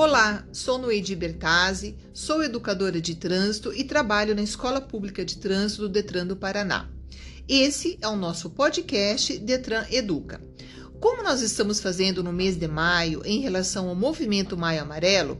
Olá, sou Noedi Bertazzi, sou educadora de trânsito e trabalho na Escola Pública de Trânsito do Detran do Paraná. Esse é o nosso podcast Detran Educa. Como nós estamos fazendo no mês de maio em relação ao movimento Maio Amarelo,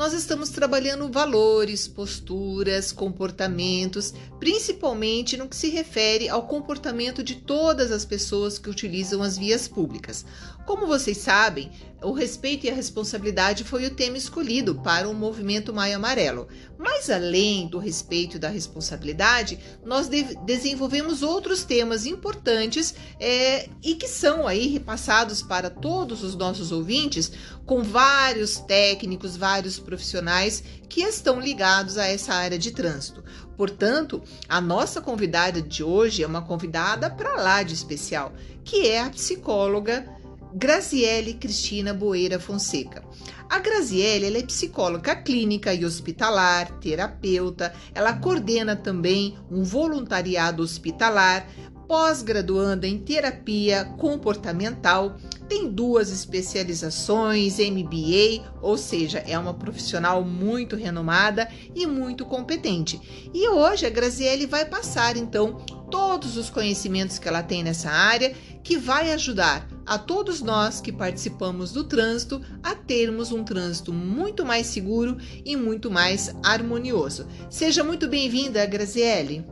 nós estamos trabalhando valores, posturas, comportamentos, principalmente no que se refere ao comportamento de todas as pessoas que utilizam as vias públicas. Como vocês sabem, o respeito e a responsabilidade foi o tema escolhido para o movimento Maio Amarelo. Mas além do respeito e da responsabilidade, nós de desenvolvemos outros temas importantes é, e que são aí repassados para todos os nossos ouvintes com vários técnicos, vários profissionais que estão ligados a essa área de trânsito. Portanto, a nossa convidada de hoje é uma convidada para lá de especial, que é a psicóloga Graziele Cristina Boeira Fonseca. A Graziele é psicóloga clínica e hospitalar, terapeuta, ela coordena também um voluntariado hospitalar, pós-graduanda em terapia comportamental, tem duas especializações, MBA, ou seja, é uma profissional muito renomada e muito competente. E hoje a Graziele vai passar então todos os conhecimentos que ela tem nessa área, que vai ajudar a todos nós que participamos do trânsito a termos um trânsito muito mais seguro e muito mais harmonioso. Seja muito bem-vinda, Graziele.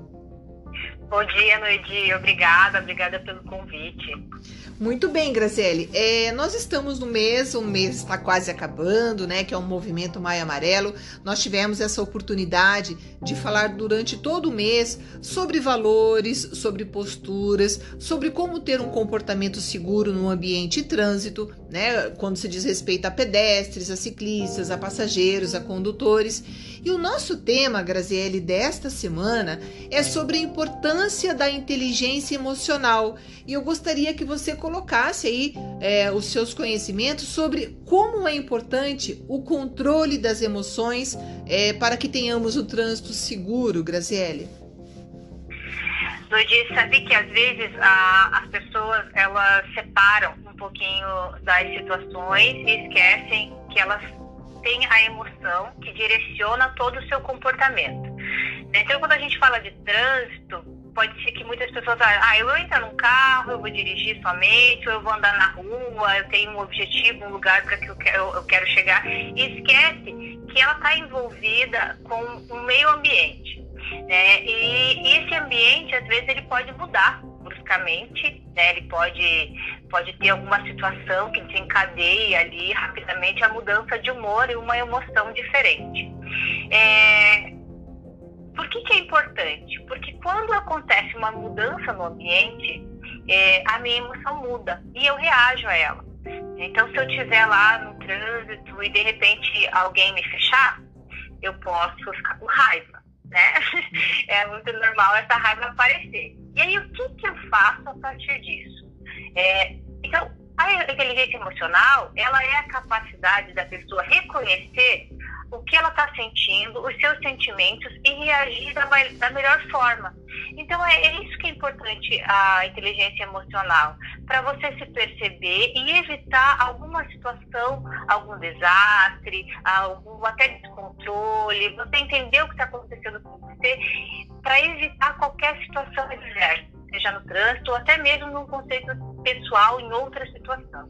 Bom dia, Noedi. Obrigada, obrigada pelo convite. Muito bem, Graziele. É, nós estamos no mês, o mês está quase acabando, né? Que é o movimento Maio Amarelo. Nós tivemos essa oportunidade de falar durante todo o mês sobre valores, sobre posturas, sobre como ter um comportamento seguro no ambiente de trânsito, né? Quando se diz respeito a pedestres, a ciclistas, a passageiros, a condutores. E o nosso tema, Graziele, desta semana é sobre a importância da inteligência emocional. E eu gostaria que você colocasse aí é, os seus conhecimentos sobre como é importante o controle das emoções é, para que tenhamos um trânsito seguro, Graziele. Ludi, sabe que às vezes a, as pessoas elas separam um pouquinho das situações e esquecem que elas têm a emoção que direciona todo o seu comportamento. Então, quando a gente fala de trânsito, pode ser que muitas pessoas falem, ah, eu vou entrar num carro, eu vou dirigir somente, ou eu vou andar na rua, eu tenho um objetivo, um lugar para que eu quero, eu quero chegar, e esquece que ela está envolvida com o meio ambiente. Né? E, esse ambiente, às vezes, ele pode mudar bruscamente, né? ele pode, pode ter alguma situação que desencadeie ali rapidamente a mudança de humor e uma emoção diferente. É, por que, que é importante? Porque quando acontece uma mudança no ambiente, é, a minha emoção muda e eu reajo a ela. Então, se eu estiver lá no trânsito e de repente alguém me fechar, eu posso ficar com raiva, né? É muito normal essa raiva aparecer. E aí, o que, que eu faço a partir disso? É, então, a inteligência emocional, ela é a capacidade da pessoa reconhecer o que ela está sentindo, os seus sentimentos e reagir da, da melhor forma. Então é, é, isso que é importante a inteligência emocional, para você se perceber e evitar alguma situação, algum desastre, algum até descontrole, você entender o que está acontecendo com você, para evitar qualquer situação adversa, seja no trânsito ou até mesmo num conceito pessoal em outra situação.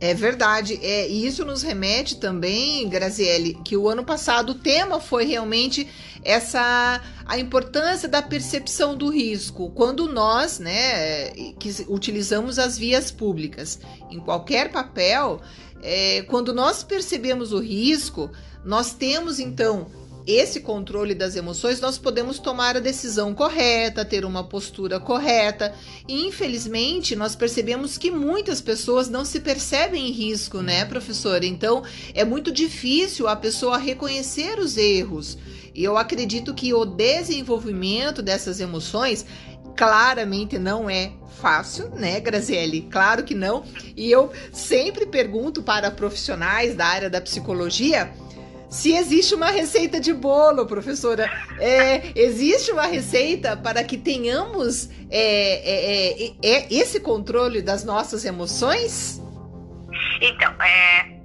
É verdade. É, e isso nos remete também, Graziele, que o ano passado o tema foi realmente essa a importância da percepção do risco. Quando nós, né, que utilizamos as vias públicas em qualquer papel, é, quando nós percebemos o risco, nós temos então esse controle das emoções, nós podemos tomar a decisão correta, ter uma postura correta. E infelizmente, nós percebemos que muitas pessoas não se percebem em risco, né, professora? Então, é muito difícil a pessoa reconhecer os erros. E eu acredito que o desenvolvimento dessas emoções claramente não é fácil, né, Graziele? Claro que não. E eu sempre pergunto para profissionais da área da psicologia se existe uma receita de bolo, professora. É, existe uma receita para que tenhamos é, é, é, é esse controle das nossas emoções? Então, é,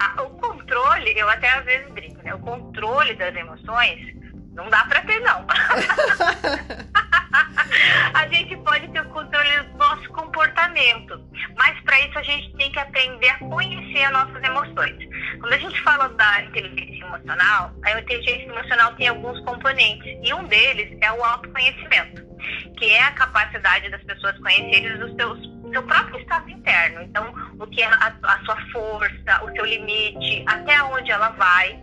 a, o controle controle, eu até às vezes brinco, né? O controle das emoções não dá para ter, não. a gente pode ter o controle do nosso comportamento, mas para isso a gente tem que aprender a conhecer as nossas emoções. Quando a gente fala da inteligência emocional, a inteligência emocional tem alguns componentes e um deles é o autoconhecimento, que é a capacidade das pessoas conhecerem os seus seu próprio estado interno. Então, o que é a, a, sua força, o seu limite, até onde ela vai.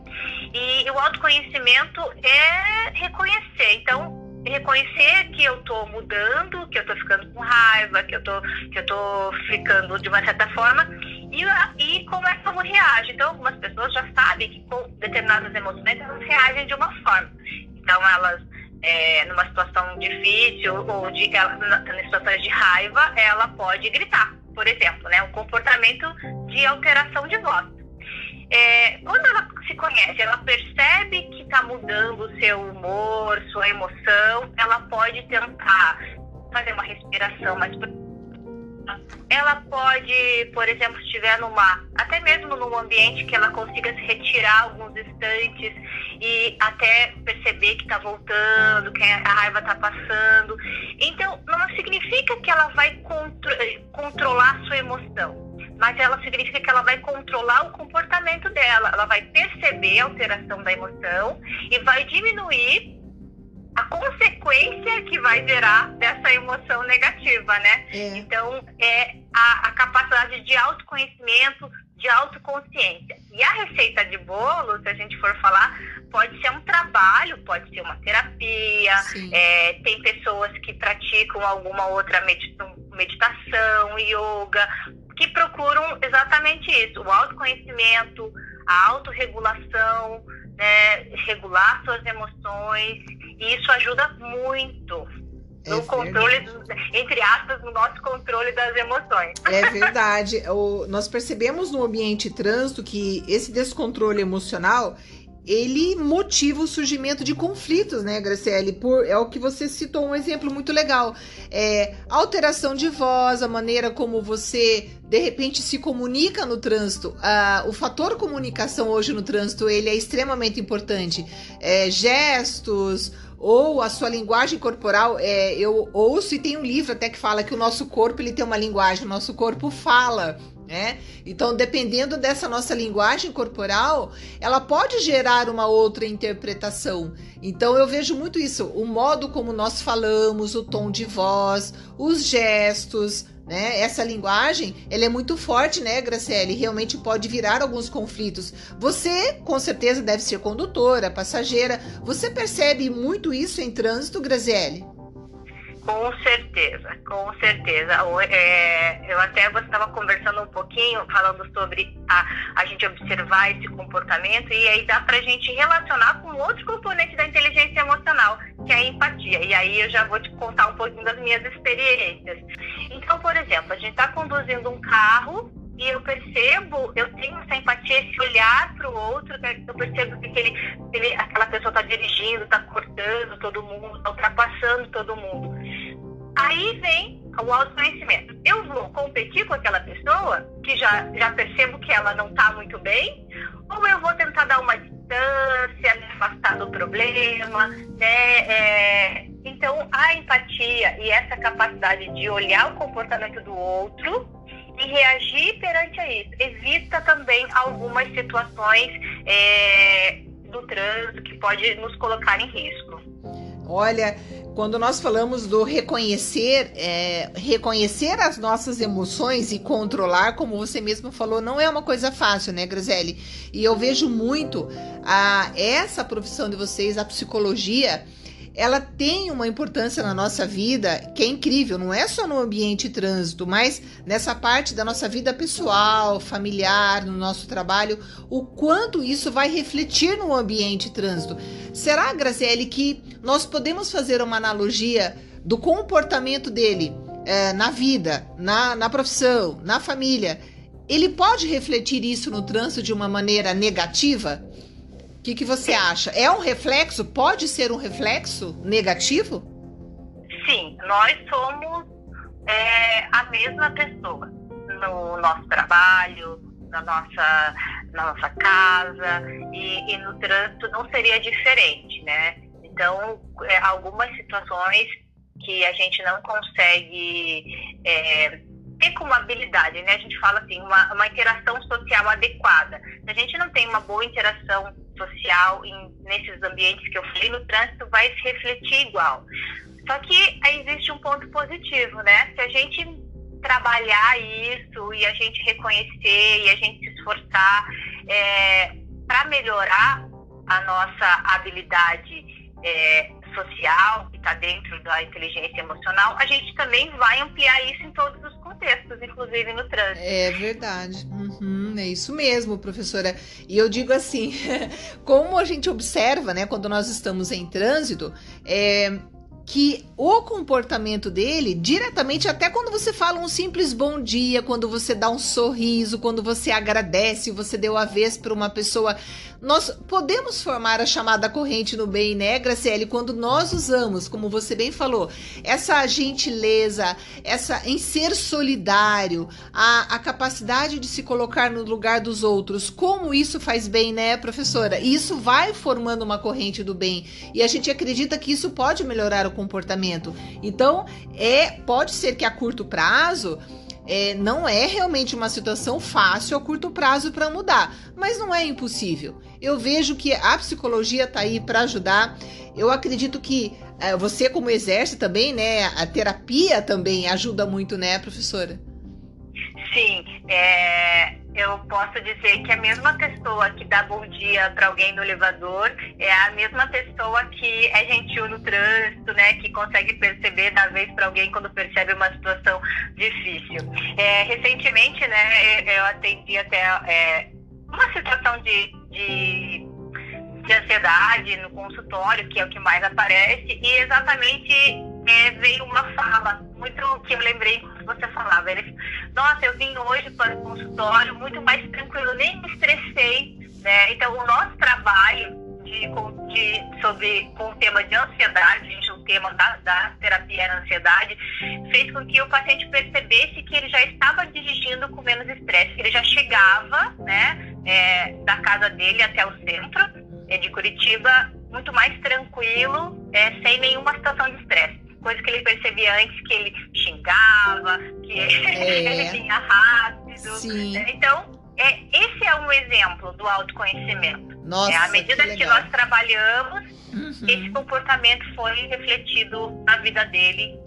E, e o autoconhecimento é reconhecer. Então, reconhecer que eu tô mudando, que eu tô ficando com raiva, que eu tô, que eu tô ficando de uma certa forma e, e como é que eu reajo. Então, algumas pessoas já sabem que com determinadas emoções elas reagem de uma forma. Então, elas, é, numa situação difícil ou de, ela, em situações de raiva, ela pode gritar, por exemplo, né? Um comportamento de alteração de voz é, quando ela se conhece, ela percebe que está mudando o seu humor, sua emoção, ela pode tentar fazer uma respiração mais ela pode, por exemplo, estiver numa, até mesmo num ambiente que ela consiga se retirar alguns instantes e até perceber que está voltando, que a raiva está passando. Então, não significa que ela vai contro controlar a sua emoção mas ela significa que ela vai controlar o comportamento dela, ela vai perceber a alteração da emoção e vai diminuir a consequência que vai gerar dessa emoção negativa, né? É. Então, é a, a capacidade de autoconhecimento, de autoconsciência. E a receita de bolo, se a gente for falar, pode ser um trabalho, pode ser uma terapia. É, tem pessoas que praticam alguma outra meditação, yoga, que procuram exatamente isso: o autoconhecimento, a autorregulação, né, regular suas emoções, e isso ajuda muito no é controle, entre aspas, no nosso controle das emoções. É verdade. o, nós percebemos no ambiente trânsito que esse descontrole emocional ele motiva o surgimento de conflitos, né, Graciele? Por, é o que você citou um exemplo muito legal. É, alteração de voz, a maneira como você de repente se comunica no trânsito. Ah, o fator comunicação hoje no trânsito ele é extremamente importante. É, gestos ou a sua linguagem corporal. É, eu ouço e tem um livro até que fala que o nosso corpo ele tem uma linguagem, o nosso corpo fala né? Então, dependendo dessa nossa linguagem corporal, ela pode gerar uma outra interpretação. Então, eu vejo muito isso, o modo como nós falamos, o tom de voz, os gestos, né? Essa linguagem, ela é muito forte, né, Graciele? Realmente pode virar alguns conflitos. Você, com certeza, deve ser condutora, passageira. Você percebe muito isso em trânsito, Graciele? Com certeza, com certeza. É, eu até você estava conversando um pouquinho, falando sobre a, a gente observar esse comportamento, e aí dá para a gente relacionar com outro componente da inteligência emocional, que é a empatia. E aí eu já vou te contar um pouquinho das minhas experiências. Então, por exemplo, a gente está conduzindo um carro e eu percebo, eu tenho essa empatia, esse olhar para o outro, né? eu percebo que ele, ele, aquela pessoa está dirigindo, está cortando todo mundo, está ultrapassando todo mundo. Aí vem o autoconhecimento. Eu vou competir com aquela pessoa, que já, já percebo que ela não está muito bem, ou eu vou tentar dar uma distância, me afastar do problema, né? É, então, a empatia e essa capacidade de olhar o comportamento do outro e reagir perante a isso. Evita também algumas situações é, do trânsito que pode nos colocar em risco. Olha, quando nós falamos do reconhecer, é, reconhecer as nossas emoções e controlar, como você mesmo falou, não é uma coisa fácil, né, Grazelli? E eu vejo muito a essa profissão de vocês, a psicologia, ela tem uma importância na nossa vida que é incrível, não é só no ambiente trânsito, mas nessa parte da nossa vida pessoal, familiar, no nosso trabalho, o quanto isso vai refletir no ambiente trânsito. Será, Graciele, que nós podemos fazer uma analogia do comportamento dele é, na vida, na, na profissão, na família? Ele pode refletir isso no trânsito de uma maneira negativa? O que, que você acha? É um reflexo? Pode ser um reflexo negativo? Sim, nós somos é, a mesma pessoa no nosso trabalho, na nossa, na nossa casa e, e no trânsito não seria diferente, né? Então, é, algumas situações que a gente não consegue é, ter como habilidade, né? A gente fala assim, uma, uma interação social adequada. Se a gente não tem uma boa interação social em, nesses ambientes que eu falei, no trânsito vai se refletir igual. Só que aí existe um ponto positivo, né? Se a gente trabalhar isso e a gente reconhecer e a gente se esforçar é, para melhorar a nossa habilidade é, social que está dentro da inteligência emocional, a gente também vai ampliar isso em todos os contextos, inclusive no trânsito. É verdade. Uhum, é isso mesmo, professora. E eu digo assim, como a gente observa, né, quando nós estamos em trânsito, é, que o comportamento dele, diretamente, até quando você fala um simples bom dia, quando você dá um sorriso, quando você agradece, você deu a vez para uma pessoa nós podemos formar a chamada corrente no bem, né, Graciele, quando nós usamos, como você bem falou, essa gentileza, essa em ser solidário, a, a capacidade de se colocar no lugar dos outros. Como isso faz bem, né, professora? E isso vai formando uma corrente do bem. E a gente acredita que isso pode melhorar o comportamento. Então, é pode ser que a curto prazo é, não é realmente uma situação fácil a curto prazo para mudar, mas não é impossível. Eu vejo que a psicologia está aí para ajudar. Eu acredito que é, você, como exerce também, né? A terapia também ajuda muito, né, professora? Sim, é, eu posso dizer que a mesma pessoa que dá bom dia para alguém no elevador é a mesma pessoa que é gentil no trânsito, né? Que consegue perceber da vez para alguém quando percebe uma situação difícil. É, recentemente, né? Eu atendi até é, uma situação de, de, de, ansiedade no consultório, que é o que mais aparece, e exatamente é, veio uma fala muito que eu lembrei quando você falava. Ele, nossa, eu vim hoje para o consultório muito mais tranquilo, nem me estressei, né? Então, o nosso trabalho de, de, sobre, com o tema de ansiedade, gente, o tema da, da terapia era ansiedade, fez com que o paciente percebesse que ele já estava dirigindo com menos estresse, que ele já chegava, né, é, da casa dele até o centro é, de Curitiba muito mais tranquilo, é, sem nenhuma situação de estresse coisa que ele percebia antes que ele xingava, que é. ele vinha rápido. Sim. Né? Então, é, esse é um exemplo do autoconhecimento. Nossa, é, à medida que, que nós trabalhamos, uhum. esse comportamento foi refletido na vida dele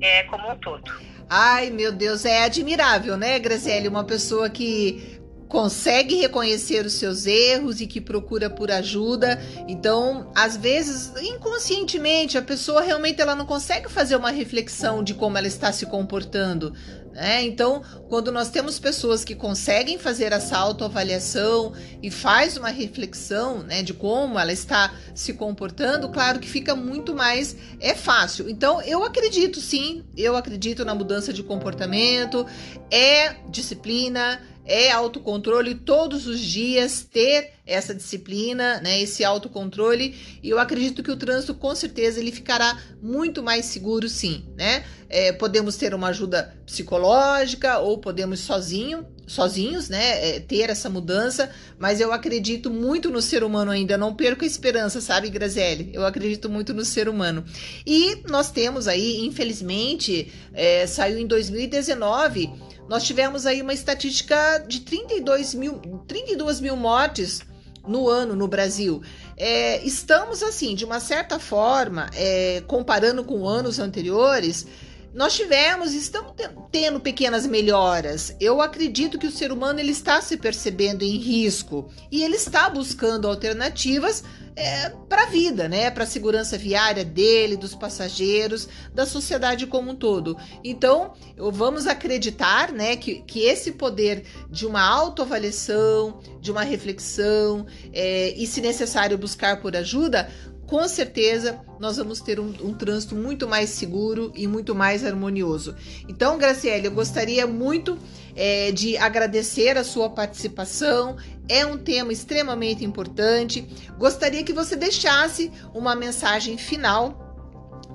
é, como um todo. Ai, meu Deus, é admirável, né, Graziele? Uma pessoa que consegue reconhecer os seus erros e que procura por ajuda. Então, às vezes, inconscientemente, a pessoa realmente ela não consegue fazer uma reflexão de como ela está se comportando. Né? Então, quando nós temos pessoas que conseguem fazer essa autoavaliação e faz uma reflexão né, de como ela está se comportando, claro que fica muito mais é fácil. Então, eu acredito sim, eu acredito na mudança de comportamento, é disciplina, é autocontrole todos os dias, ter essa disciplina, né, esse autocontrole, e eu acredito que o trânsito com certeza ele ficará muito mais seguro sim, né? É, podemos ter uma ajuda psicológica ou podemos sozinho, sozinhos, né, é, ter essa mudança, mas eu acredito muito no ser humano ainda, não perco a esperança, sabe, Graziele? Eu acredito muito no ser humano. E nós temos aí, infelizmente, é, saiu em 2019 nós tivemos aí uma estatística de 32 mil, 32 mil mortes no ano no Brasil. É, estamos, assim, de uma certa forma, é, comparando com anos anteriores, nós tivemos, estamos tendo pequenas melhoras. Eu acredito que o ser humano ele está se percebendo em risco e ele está buscando alternativas é, para a vida, né? Para a segurança viária dele, dos passageiros, da sociedade como um todo. Então, vamos acreditar, né, que, que esse poder de uma autoavaliação, de uma reflexão é, e, se necessário, buscar por ajuda, com certeza nós vamos ter um, um, trânsito muito mais seguro e muito mais harmonioso. Então, Graciele, eu gostaria muito é, de agradecer a sua participação. É um tema extremamente importante. Gostaria que você deixasse uma mensagem final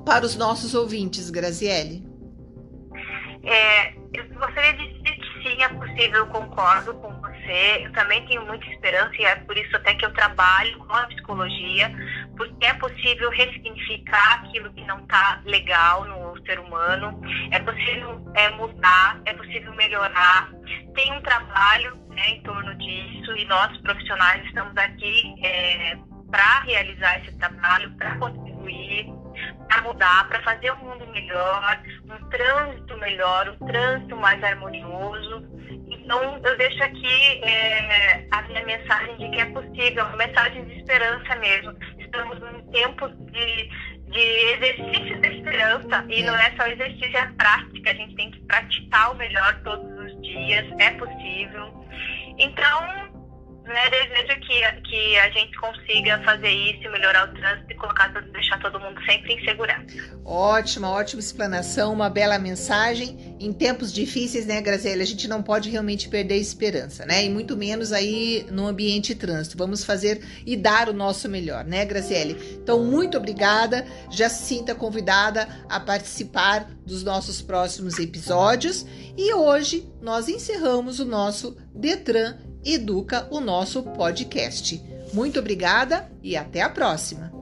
para os nossos ouvintes, Graziele. É, eu gostaria de dizer que sim, é possível, eu concordo com você. Eu também tenho muita esperança e é por isso até que eu trabalho com a psicologia, porque é possível ressignificar aquilo que não está legal no ser humano, é possível é, mudar, é possível melhorar. Tem um trabalho né, em torno disso e nós profissionais estamos aqui é, para realizar esse trabalho, para contribuir, para mudar, para fazer um mundo melhor, um trânsito melhor, um trânsito mais harmonioso. Então, eu deixo aqui é, a minha mensagem de que é possível, uma mensagem de esperança mesmo. Estamos num tempo de, de exercício de esperança e não é só exercício, é prática. A gente tem que praticar o melhor todos os dias, é possível. Então, né, desejo que, que a gente consiga fazer isso, melhorar o trânsito e colocar, deixar todo mundo sempre em segurança. Ótima, ótima explanação, uma bela mensagem. Em tempos difíceis, né, Graziela, a gente não pode realmente perder a esperança, né? E muito menos aí no ambiente trânsito. Vamos fazer e dar o nosso melhor, né, Graziele? Então, muito obrigada. Já se sinta convidada a participar dos nossos próximos episódios. E hoje nós encerramos o nosso Detran Educa, o nosso podcast. Muito obrigada e até a próxima!